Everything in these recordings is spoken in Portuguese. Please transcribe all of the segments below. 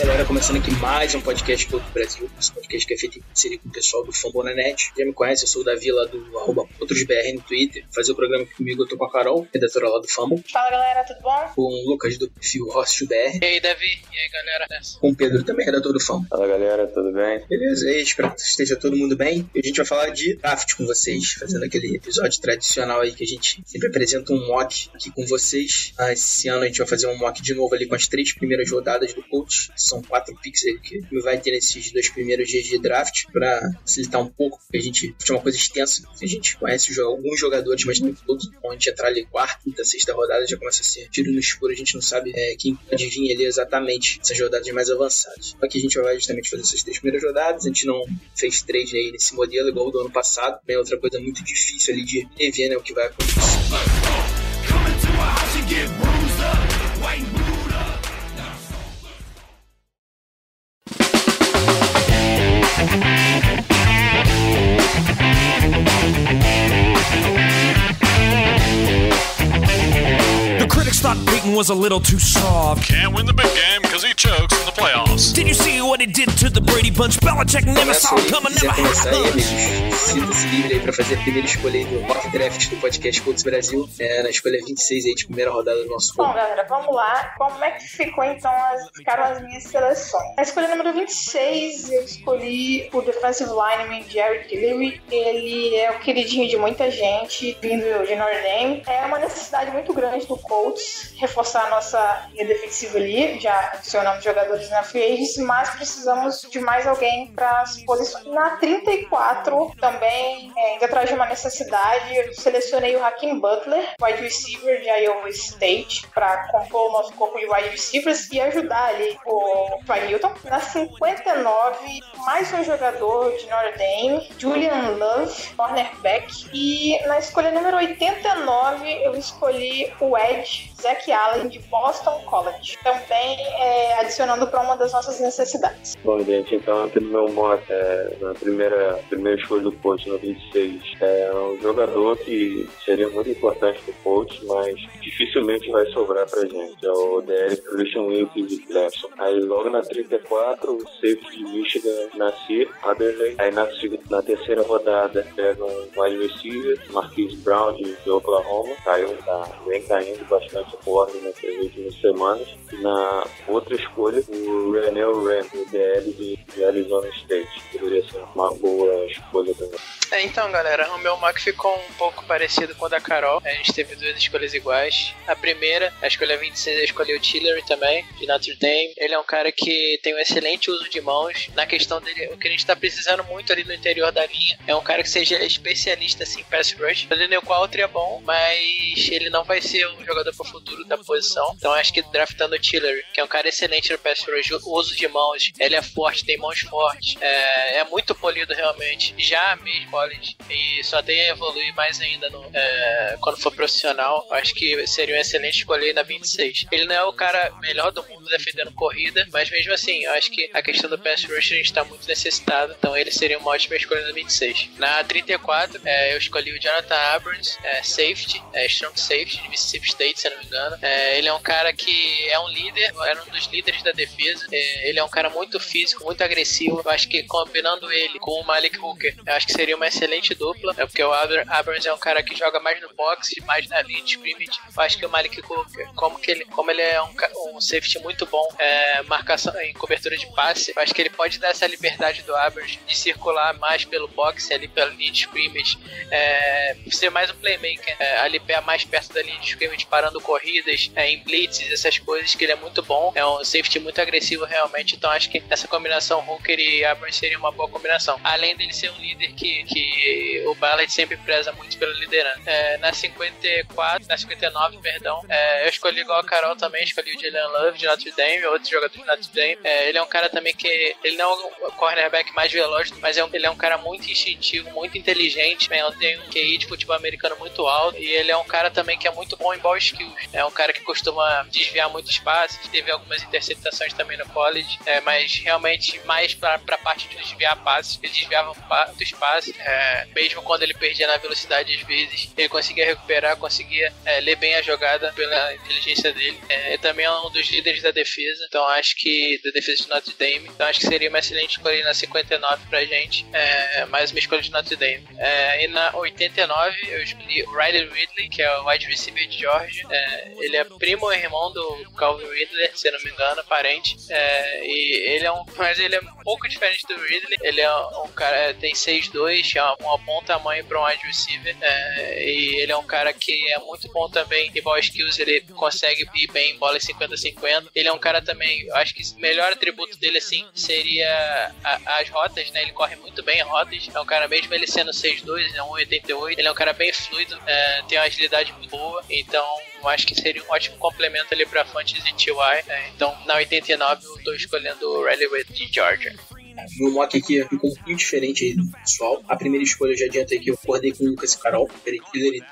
galera, começando aqui mais um podcast do Brasil. Esse podcast que é feito em parceria com o pessoal do Fambonanet. Já me conhece, eu sou o Davi lá do arroba OutrosBR no Twitter. Fazer o programa aqui comigo, eu tô com a Carol, redatora lá do Fumble. Fala galera, tudo bom? Com o Lucas do perfil HostBR. E aí, Davi? E aí, galera? Com o Pedro, também redator do Fumble. Fala galera, tudo bem? Beleza, e aí, espero que esteja todo mundo bem. E a gente vai falar de draft com vocês, fazendo aquele episódio tradicional aí que a gente sempre apresenta um mock aqui com vocês. Ah, Esse ano a gente vai fazer um mock de novo ali com as três primeiras rodadas do coach. São quatro picks que vai ter nesses dois primeiros dias de draft para facilitar um pouco, porque a gente é uma coisa extensa. A gente conhece alguns jogadores, mas nem todos. Então a gente entrar ali quarta, quinta, sexta rodada já começa a ser tiro no escuro. A gente não sabe é, quem pode vir ali exatamente essas rodadas mais avançadas. Aqui a gente vai justamente fazer essas três primeiras rodadas. A gente não fez três aí nesse modelo igual do ano passado. É outra coisa muito difícil ali de prever né, o que vai acontecer. Was a little too soft. Can't win the big what he did to the Brady Bunch? Belichick never saw it coming, never had sinta-se livre aí pra fazer a primeira escolha do mock draft do podcast Colts Brasil, é, na escolha 26 aí de primeira rodada do nosso Bom, galera, vamos lá. Como é que ficou então as, ficaram as minhas seleções? Na escolha número 26, eu escolhi o defensive lineman Jerry Tillery. Ele é o queridinho de muita gente, vindo de Notre Dame. É uma necessidade muito grande do Colts reforçar a nossa linha defensiva ali. Já adicionamos jogadores na free agency, mas precisamos de mais alguém para as posições. Na 34, também, é, ainda atrás de uma necessidade, eu selecionei o Hakim Butler, wide receiver de Iowa State, para compor o nosso corpo de wide receivers e ajudar ali o Troy Newton. Na 59, mais um jogador de Notre Dame, Julian Love, cornerback. E na escolha número 89, eu escolhi o Edge, Zach Allen, de Boston College. Também é, adicionando para uma das nossas necessidades. Bom, gente, então aqui no meu mock, é, na primeira, primeira escolha do coach, 26, é um jogador que seria muito importante pro coach, mas dificilmente vai sobrar pra gente. É o DL Christian Wilkes de Clemson. Aí logo na 34, o safety de Michigan, Nasir Adderley. Aí na, na terceira rodada, pega um wide receiver, Marquise Brown de, Oklahoma. Caiu, tá, vem caindo bastante forte nessas últimas semanas. Na outra escolha, o Renel Ram, do DL de, de Arizona State. Deveria ser uma boa escolha também. É, então, galera, o meu mock ficou um pouco parecido com o da Carol. A gente teve duas escolhas iguais. A primeira, a escolha 26, eu escolhi o Tillery também, de Notre Dame. Ele é um cara que tem um excelente uso de mãos. Na questão dele, o que a gente tá precisando muito ali no interior da linha é um cara que seja especialista assim, em pass rush. O Daniel é bom, mas ele não vai ser um jogador pro futuro da posição. Então acho que draftando o Tillery, que é um cara excelente no pass rush, uso de mãos, ele é forte, tem mãos fortes, é, é muito polido realmente. Já mesmo college e só tem a evoluir mais ainda no, é, quando for profissional. Acho que seria um excelente escolher na 26. Ele não é o cara melhor do mundo defendendo corrida, mas mesmo assim, eu acho que a questão do pass rush a gente tá muito necessitado, então ele seria uma ótima escolha na 26. Na 34, é, eu escolhi o Jonathan Abrams, é, safety, é, strong safety de Mississippi State, se não me engano. É, ele é um cara que é um líder, era um dos líderes da defesa. É, ele é um cara muito físico, muito agressivo. Eu acho que combinando ele com o Malik Hooker, acho que seria uma excelente dupla. É porque o Abrams é um cara que joga mais no box, mais na linha de scrimmage. Acho que o Malik Hooker, como, que ele, como ele é um, um safety muito bom, é, marcação em cobertura de passe, acho que ele pode dar essa liberdade do Abrams de circular mais pelo box, ali pela linha de scrimmage, é, ser mais um playmaker, é, ali mais perto da linha de scrimmage, parando corridas, é, em blitzes, essas coisas que ele é muito bom. É um safety muito agressivo realmente, então acho que essa combinação Hooker e Abrams seria uma boa combinação. Além dele ser um líder que, que o Ballard sempre preza muito pela liderança. É, na 54, na 59, perdão, é, eu escolhi igual a Carol também, escolhi o Jalen Love de Notre Dame, outro jogador de Notre Dame. É, ele é um cara também que ele não é o cornerback mais veloz, mas é um, ele é um cara muito instintivo, muito inteligente, né? ele tem um QI de futebol americano muito alto e ele é um cara também que é muito bom em ball skills. É um cara que costuma desviar muitos passes, teve algumas interceptações também no college, é, mas realmente mais para a parte de desviar passes, ele desviava muitos passes, é, mesmo quando ele perdia na velocidade às vezes, ele conseguia recuperar, conseguia é, ler bem a jogada pela inteligência dele. É, também é um dos líderes da defesa, então acho que da defesa de Notre Dame, então acho que seria uma excelente escolha na 59 pra gente, é, mais uma escolha de Notre Dame. É, e na 89 eu escolhi o Riley Ridley, que é o wide receiver de Georgia. É, ele é primo e irmão do Calvin Ridley, se não me engano, parente. É, e ele é um, mas ele é um pouco diferente do Ridley. Ele é um cara tem 6'2", é um bom tamanho para um wide receiver. É, e ele é um cara que é muito bom também em ball skills. Ele consegue ir bem em bola 50-50. Ele é um cara também, eu acho que o melhor atributo dele assim seria a, as rotas, né? Ele corre muito bem em rotas. É um cara mesmo ele sendo 6'2", é 1,88. Ele é um cara bem fluido, é, tem uma agilidade muito boa. Então eu acho que seria um ótimo complemento ali pra Fantasy TY. Né? Então, na 89, eu tô escolhendo o Rally de Georgia. Meu mock aqui ficou um diferente aí do pessoal. A primeira escolha eu já adianta aí que eu acordei com o Lucas Carol. Ele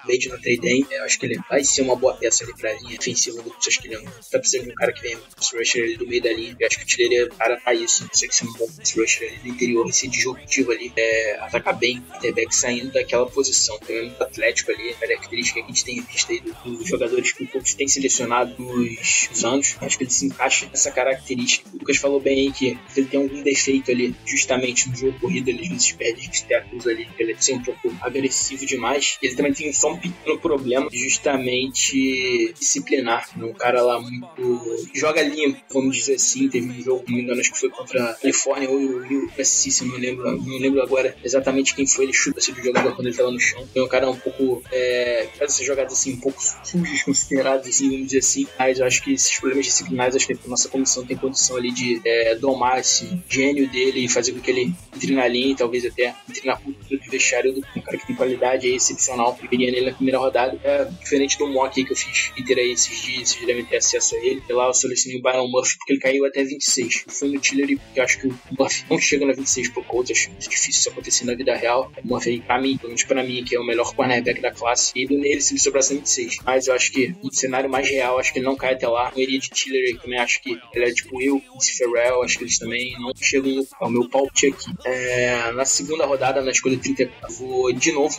veio de Notre Dame. Eu acho que ele vai ser uma boa peça ali pra linha defensiva do é um, tá precisando de um cara que vem rusher ali do meio da linha. Eu acho que o Tiller é tá aí, assim. Consegue ser um bom rusher ali do interior, esse disruptivo ali. É, atacar bem, quarterback saindo daquela posição. É muito atlético ali. A característica que a gente tem visto aí dos do jogadores que o Colts tem selecionado nos anos. Acho que ele se encaixa nessa característica. O Lucas falou bem aí que ele tem algum defeito ali, justamente no jogo corrido, ele às vezes perde status ali, ele é ser um pouco agressivo demais. Ele também tem só um pequeno problema, justamente disciplinar. Um cara lá muito. joga limpo, vamos dizer assim. Teve um jogo, não acho que foi contra a Califórnia ou o USC, se não lembro, não lembro agora exatamente quem foi. Ele chuta esse jogador quando ele tá lá no chão. Então, um cara um pouco. É, faz essas jogadas assim, um pouco sujas, consideradas assim, vamos dizer assim. Mas eu acho que esses problemas disciplinares, acho que a nossa comissão tem condição ali de é, domar esse gênio dele e fazer com que ele entre na linha e talvez até entre na cultura do vestiário do um cara que tem qualidade aí, excepcional, viria nele na primeira rodada. É diferente do mock que eu fiz Twitter aí esses dias, vocês devem ter acesso a ele. E lá eu selecionei o Byron Murphy porque ele caiu até 26. Eu fui no Tiller porque eu acho que o Murphy não chega na 26 pro Colts, acho difícil isso acontecer na vida real. O Murphy pra mim, pelo menos pra mim, que é o melhor cornerback da classe, e do nele se ele sobrasse 26. Mas eu acho que no cenário mais real, acho que ele não cai até lá. Eu iria de Tiller aí também, acho que ele é tipo eu, esse Ferrell, acho que eles também não chegam ao meu palpite aqui. É, na segunda rodada, na escolha 34, vou de novo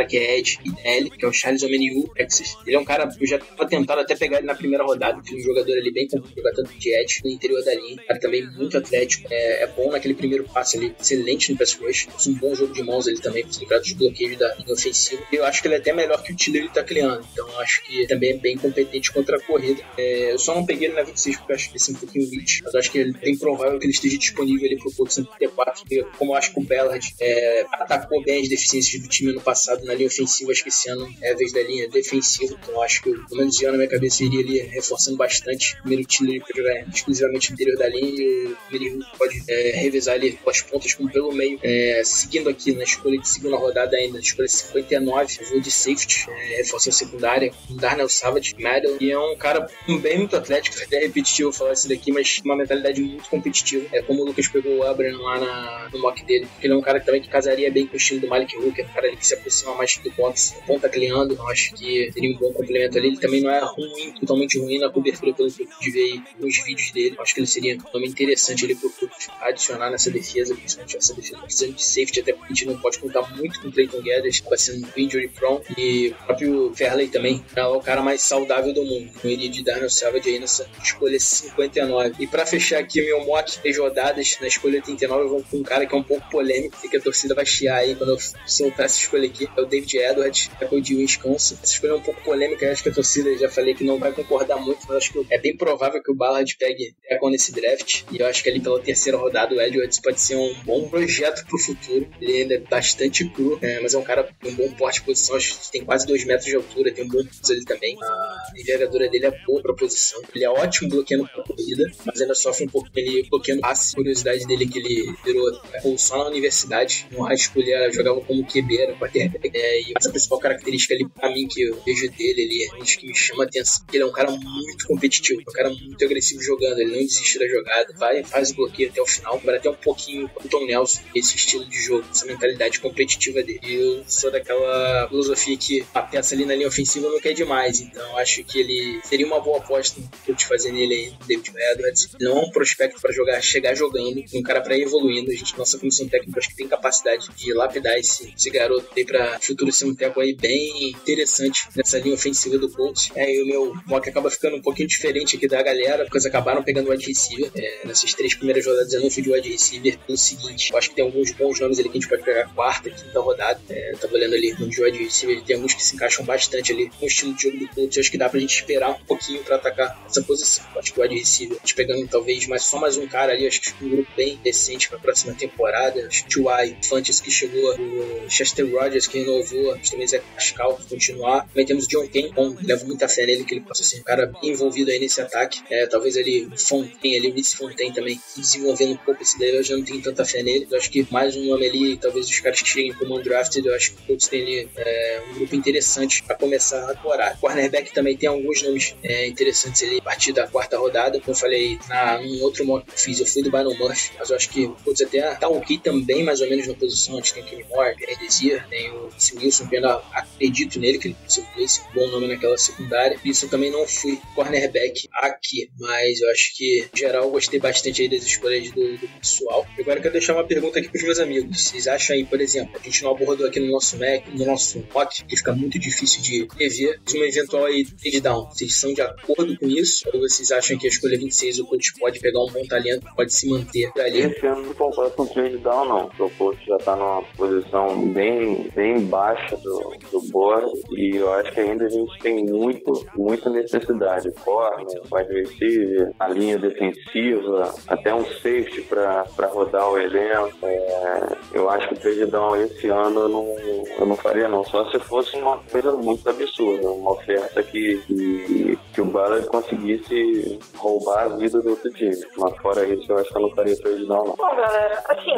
cara que é Ed IDL, que é o Charles Omeniu, Texas. Ele é um cara, eu já tava tentando até pegar ele na primeira rodada, que é um jogador ali bem jogar tanto de Ed no interior da linha. cara também muito atlético, é, é, bom naquele primeiro passe ali, excelente no pass rush, um bom jogo de mãos ele também, livrar dos bloqueios da linha ofensiva. Eu acho que ele é até melhor que o Tiller ele tá criando, então eu acho que também é bem competente contra a corrida. É, eu só não peguei ele na 26 porque eu acho que ele é um pouquinho elite, mas eu acho que ele é bem provável que ele esteja disponível ali pro Colts 34, como eu acho que o Bellard é, atacou bem as deficiências do time no passado na linha ofensiva, acho que esse ano é a vez da linha defensiva, então acho que pelo menos de ano na minha cabeça iria ali reforçando bastante. Primeiro Tiller para jogar exclusivamente no interior da linha e o Merihu pode é, revezar ali com as pontas como pelo meio. É, seguindo aqui na escolha de segunda rodada ainda, na escolha 59, eu vou de safety, é, reforçando secundária, com Darnell Savage, Medal, e é um cara bem muito atlético, até repetitivo falar isso daqui, mas uma mentalidade muito competitiva. É como o Lucas pegou o Abraham lá na, no mock dele, porque ele é um cara que também que casaria bem com o estilo do Malik Hooker, um cara que se aproxima mais do box, ponta criando, eu acho que teria um bom complemento ali. Ele também não é ruim, totalmente ruim na cobertura, pelo que eu pude ver nos vídeos dele. Eu acho que ele seria também interessante ali pro clube adicionar nessa defesa, principalmente essa defesa precisando de safety, até porque a gente não pode contar muito com o Clayton Guedes, vai sendo injury prone, e o próprio Fairley também é o cara mais saudável do mundo. Então iria de Darnell Savage aí nessa escolha 59. E para fechar aqui o meu mock, três rodadas, na escolha 89 eu vou com um cara que é um pouco polêmico, que a torcida vai chiar aí quando eu soltar essa escolha aqui, é o David Edwards, Apple de Wisconsin. Essa escolha é um pouco polêmica, acho que a torcida já falei que não vai concordar muito, mas acho que é bem provável que o Ballard pegue Econ nesse draft. E eu acho que ali pela terceira rodada o Edwards pode ser um bom projeto pro futuro. Ele ainda é bastante cru, é, mas é um cara com um bom porte de posição, acho que tem quase 2 metros de altura, tem um bom peso ali também. A envergadura dele é boa pra posição. Ele é ótimo bloqueando pra corrida, mas ainda sofre um pouco ele bloqueando passe. A curiosidade dele é que ele virou Apple só na universidade. No high school ele era jogava como QB, era quarterback. É, e essa principal característica ali, pra mim, que eu vejo dele, ele é acho que me chama a atenção. Ele é um cara muito competitivo, um cara muito agressivo jogando, ele não desiste da jogada, vai, faz o bloqueio até o final, vai até um pouquinho o Tom Nelson, esse estilo de jogo, essa mentalidade competitiva dele. E eu sou daquela filosofia que a peça ali na linha ofensiva não quer demais, então acho que ele seria uma boa aposta que eu te fazer nele aí, David Edwards. Não é um prospecto para jogar, chegar jogando, um cara para ir evoluindo. A gente, nossa comissão técnica, acho que tem capacidade de lapidar esse, esse garoto aí para futuro um tempo aí bem interessante nessa linha ofensiva do Colts. É, e o meu mock acaba ficando um pouquinho diferente aqui da galera, porque eles acabaram pegando o wide receiver. É, nessas três primeiras rodadas eu não fui de wide receiver pelo seguinte: eu acho que tem alguns bons nomes ali que a gente pode pegar quarta, quinta rodada. É, eu tava olhando ali no de wide receiver, tem alguns que se encaixam bastante ali no estilo de jogo do Colts. Acho que dá pra gente esperar um pouquinho para atacar essa posição. Acho que o wide receiver, a gente pegando talvez mais, só mais um cara ali, acho que um grupo bem decente pra próxima temporada. Acho que o T.Y. Fantes que chegou, o Chester Rogers que renovou, também Zé Pascal que continuar. Também temos John bom, levo muita fé nele que ele possa ser um cara envolvido aí nesse ataque. É, talvez o Fontaine, o Vince Fontaine também desenvolvendo um pouco esse daí, eu já não tenho tanta fé nele. Eu acho que mais um nome ali, talvez os caras que cheguem como undrafted, eu acho que o Colts tem ali é, um grupo interessante para começar a temporada. Cornerback também tem alguns nomes é, interessantes ali a partir da quarta rodada. Como eu falei na, num outro mock que eu fiz, eu fui do Byron Murphy, mas eu acho que o Colts até tá ok também, mais ou menos na posição. A gente tem o Kenny Moore, Desir, tem o Wilson, que eu ainda acredito nele, que ele conseguiu esse bom nome naquela secundária. Isso eu também não fui cornerback aqui, mas eu acho que, em geral, eu gostei bastante aí das escolhas do, do pessoal. Agora eu quero deixar uma pergunta aqui pros meus amigos. Vocês acham aí, por exemplo, a gente não abordou aqui no nosso Mac, no nosso mock, que fica muito difícil de rever, uma eventual aí down. Vocês são de acordo com isso? Ou vocês acham que a escolha 26 o coach pode pegar um bom talento, pode se manter ali? Esse ano não concordo com trade down, não. O coach já tá numa posição bem, bem baixa do, do board e eu acho que ainda a gente tem muito, muita necessidade. Corner, wide receiver, a linha defensiva, até um safety para rodar o elenco. É, eu acho que o down esse ano eu não, eu não faria, não. Só se fosse uma coisa muito absurda, uma oferta que, que, que o Ballard conseguisse roubar a vida do outro time. Mas fora isso, eu acho que eu não faria down, não. Bom, galera, assim,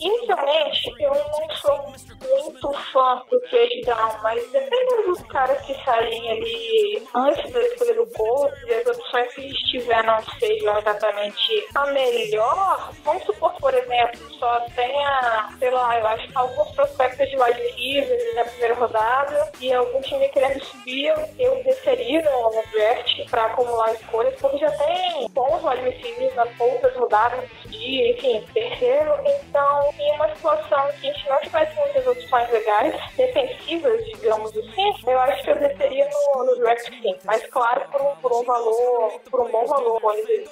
inicialmente eu não sou muito fã do trade down, mas dependendo dos caras que saírem ali antes da escolha do Colts e as opções que estiver não sejam exatamente a melhor, vamos supor, por exemplo, só tenha, sei lá, eu acho alguns prospectos de wide receivers na primeira rodada e algum time querendo subir, eu desceria no draft para acumular escolhas, porque já tem bons wide receivers nas poucas rodadas dia, enfim, terceiro. Então, em uma situação que a gente não tivesse muitas opções legais, defensivas, digamos assim, eu acho que eu desceria no, no draft sim. Mas claro, um, um valor, por um bom valor.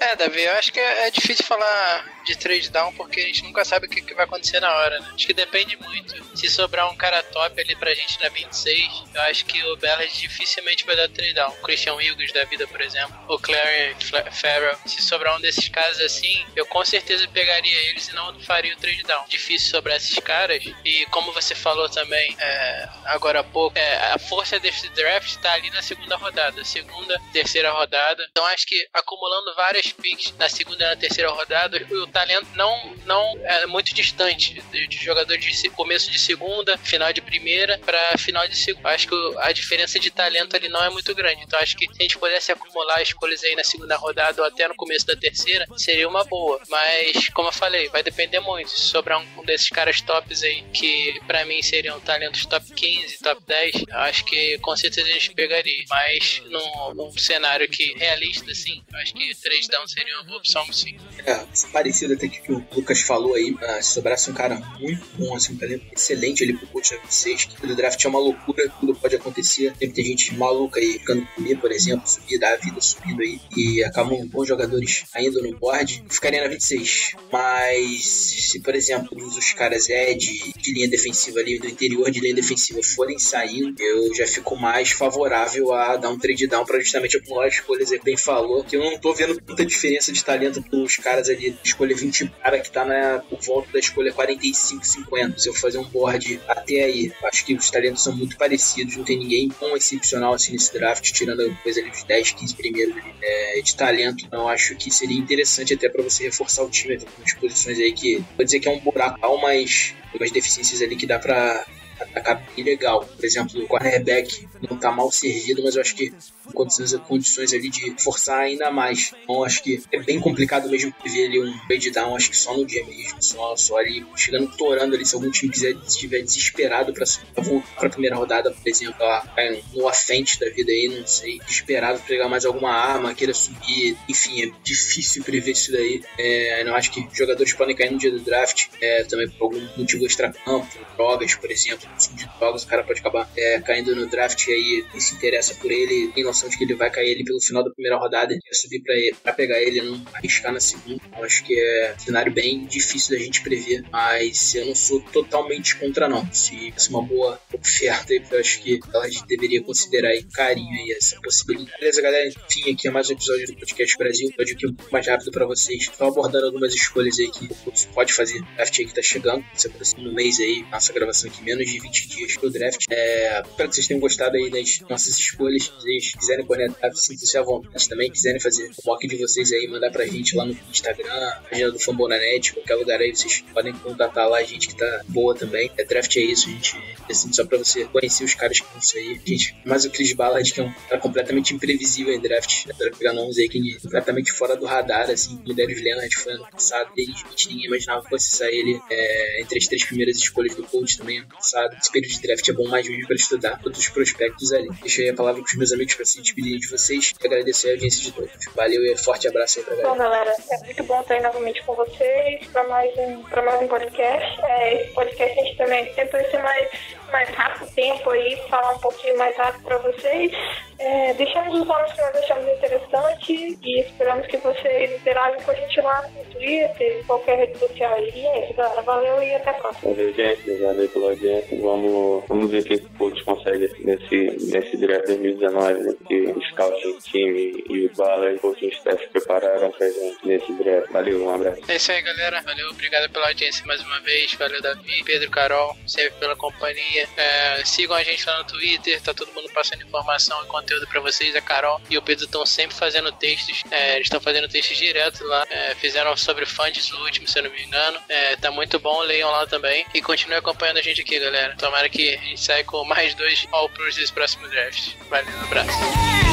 É, Davi, eu acho que é, é difícil falar de trade down porque a gente nunca sabe o que, que vai acontecer na hora, né? Acho que depende muito. Se sobrar um cara top ali pra gente na 26, eu acho que o Bellard dificilmente vai dar trade down. O Christian Hughes da vida, por exemplo, o Clary Farrell. Se sobrar um desses caras assim, eu com certeza pegaria eles e não faria o trade down. Difícil sobrar esses caras. E como você falou também é, agora há pouco, é, a força desse draft tá ali na segunda rodada. Segunda, terceira rodada. Então acho que acumulando várias picks na segunda e na terceira rodada, o talento não, não é muito distante de, jogador de começo de segunda, final de primeira para final de segunda. Acho que a diferença de talento ali não é muito grande. Então acho que se a gente pudesse acumular escolhas aí na segunda rodada ou até no começo da terceira, seria uma boa. Mas, como eu falei, vai depender muito. Se sobrar um, um desses caras tops aí, que para mim seriam talentos top 15, top 10, acho que com certeza a gente pegaria. Mas num, num cenário que realista, assim, acho que 3 down seria uma boa opção, sim. É, parecido até que o Lucas falou aí, uh, se sobrasse um cara muito bom, assim, um talento excelente ali pro coach 26, que o draft é uma loucura, tudo pode acontecer. Sempre tem gente maluca aí ficando comer, por exemplo, subir, dar a vida subindo aí, e acabam bons jogadores ainda no board, ficaria na 26. Mas se, por exemplo, os caras é de, de linha defensiva ali, do interior de linha defensiva forem saindo, eu já fico mais favorável a dar um trade down pra justamente acumular escolhas aí bem falou, que eu não tô vendo tanta diferença de talento dos caras ali, escolha 20 cara que tá na, por volta da escolha 45, 50. Se eu fazer um board até aí, acho que os talentos são muito parecidos, não tem ninguém tão excepcional assim nesse draft, tirando coisa ali dos 10, 15 primeiros é, de talento. Então acho que seria interessante até para você reforçar o time, tem algumas posições aí que, vou dizer que é um buraco, mas umas deficiências ali que dá pra bem legal. Por exemplo, o cornerback não tá mal servido, mas eu acho que condições, condições ali de forçar ainda mais. Então acho que é bem complicado mesmo ver ali um trade down, acho que só no dia mesmo, só, só ali chegando torando ali, se algum time quiser estiver desesperado para voltar pra primeira rodada, por exemplo, lá, no afente da vida aí, não sei, desesperado pra pegar mais alguma arma, queira subir, enfim, é difícil prever isso daí. É, não acho que jogadores podem cair no dia do draft, é, também por algum motivo extra-campo, drogas, por exemplo, consumo de drogas, o cara pode acabar é, caindo no draft e aí se interessa por ele, tem noção de que ele vai cair ali pelo final da primeira rodada e quer subir pra, ele, pra pegar ele e não arriscar na segunda. Eu acho que é um cenário bem difícil da gente prever, mas eu não sou totalmente contra não. Se fosse uma boa oferta, eu acho que a gente deveria considerar aí carinho aí essa possibilidade. Beleza, galera? Enfim, aqui é mais um episódio do Podcast Brasil, um episódio aqui um pouco mais rápido pra vocês. Estou abordando algumas escolhas aí que você pode fazer. Draft aí que tá chegando, se aproxima no mês aí, nossa gravação aqui, menos de 20 dias pro draft. É, espero que vocês tenham gostado aí das nossas escolhas. Se vocês quiserem conectar, sintam-se à vontade também. Quiserem fazer o mock de vocês aí, mandar pra gente lá no Instagram, página do Fambonanet, qualquer lugar aí, vocês podem contatar lá a gente que tá boa também. É draft é isso, gente. Assim, só pra você conhecer os caras que vão sair. Gente, mais o Chris Ballard, que é um cara completamente imprevisível em draft. Dá pra pegar nomes aí que completamente fora do radar, assim, o Darius Leonard foi ano passado. Desde 20 ninguém imaginava que fosse sair ele é, entre as três primeiras escolhas do coach também ano passado. Esse período de draft é bom mais mesmo pra estudar todos os prospectos ali. Deixa aí a palavra pros meus amigos pra se despedirem de vocês e agradecer a audiência de todos. Valeu e forte abraço aí pra Bom, galera. galera, é muito bom estar aí novamente com vocês para mais um, mais um podcast. É, esse podcast a gente também tentou ser mais, mais rápido tempo aí, falar um pouquinho mais rápido para vocês. É, deixamos os nomes que nós achamos interessante e esperamos que vocês interajam com a gente lá no Twitter, qualquer rede social aí. É isso, galera. Valeu e até a próxima. Valeu, gente. Aí pela audiência. Vamos, vamos ver o que o coach consegue nesse, nesse draft 2019, né? Que o scouting time e o Bala e o coaching prepararam pra gente nesse draft. Valeu, um abraço. É isso aí, galera. Valeu, obrigado pela audiência mais uma vez. Valeu, Davi, Pedro, Carol, sempre pela companhia. É, sigam a gente lá no Twitter, tá todo mundo passando informação e conteúdo pra vocês. A Carol e o Pedro estão sempre fazendo textos. É, eles estão fazendo textos direto lá. É, fizeram sobre funds o último, se eu não me engano. É, tá muito bom, leiam lá também. E continue acompanhando a gente aqui, galera. Tomara que a gente saia com mais dois All Pros desse próximo draft. Valeu, um abraço.